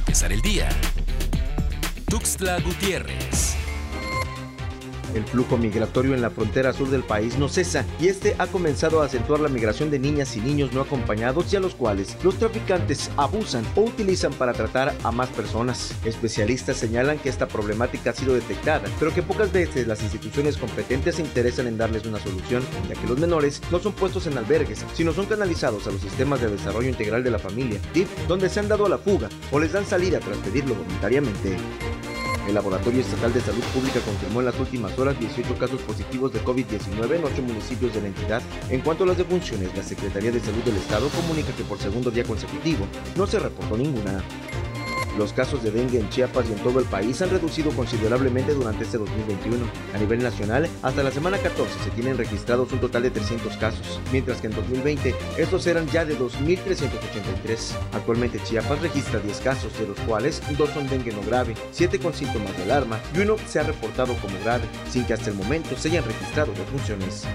empezar el día. Tuxtla Gutiérrez. El flujo migratorio en la frontera sur del país no cesa y este ha comenzado a acentuar la migración de niñas y niños no acompañados y a los cuales los traficantes abusan o utilizan para tratar a más personas. Especialistas señalan que esta problemática ha sido detectada, pero que pocas veces las instituciones competentes se interesan en darles una solución, ya que los menores no son puestos en albergues, sino son canalizados a los sistemas de desarrollo integral de la familia, donde se han dado a la fuga o les dan salida tras pedirlo voluntariamente. El Laboratorio Estatal de Salud Pública confirmó en las últimas horas 18 casos positivos de COVID-19 en 8 municipios de la entidad. En cuanto a las defunciones, la Secretaría de Salud del Estado comunica que por segundo día consecutivo no se reportó ninguna. Los casos de dengue en Chiapas y en todo el país han reducido considerablemente durante este 2021. A nivel nacional, hasta la semana 14 se tienen registrados un total de 300 casos, mientras que en 2020 estos eran ya de 2.383. Actualmente Chiapas registra 10 casos, de los cuales dos son dengue no grave, 7 con síntomas de alarma y uno se ha reportado como grave, sin que hasta el momento se hayan registrado defunciones.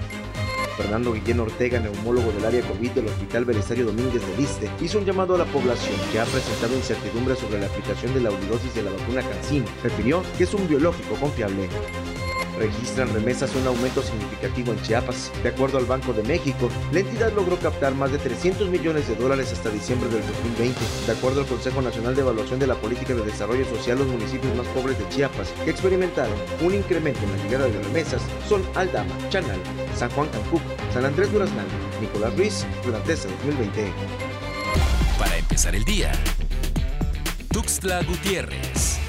Fernando Guillén Ortega, neumólogo del área COVID del Hospital Belisario Domínguez de Liste, hizo un llamado a la población que ha presentado incertidumbre sobre la aplicación de la unidosis de la vacuna CanSino. Refirió que es un biológico confiable registran remesas un aumento significativo en Chiapas. De acuerdo al Banco de México, la entidad logró captar más de 300 millones de dólares hasta diciembre del 2020. De acuerdo al Consejo Nacional de Evaluación de la Política de Desarrollo Social, los municipios más pobres de Chiapas que experimentaron un incremento en la llegada de remesas son Aldama, Chanal, San Juan Cancún, San Andrés Duraznal, Nicolás Ruiz durante este 2020. Para empezar el día, Tuxtla Gutiérrez.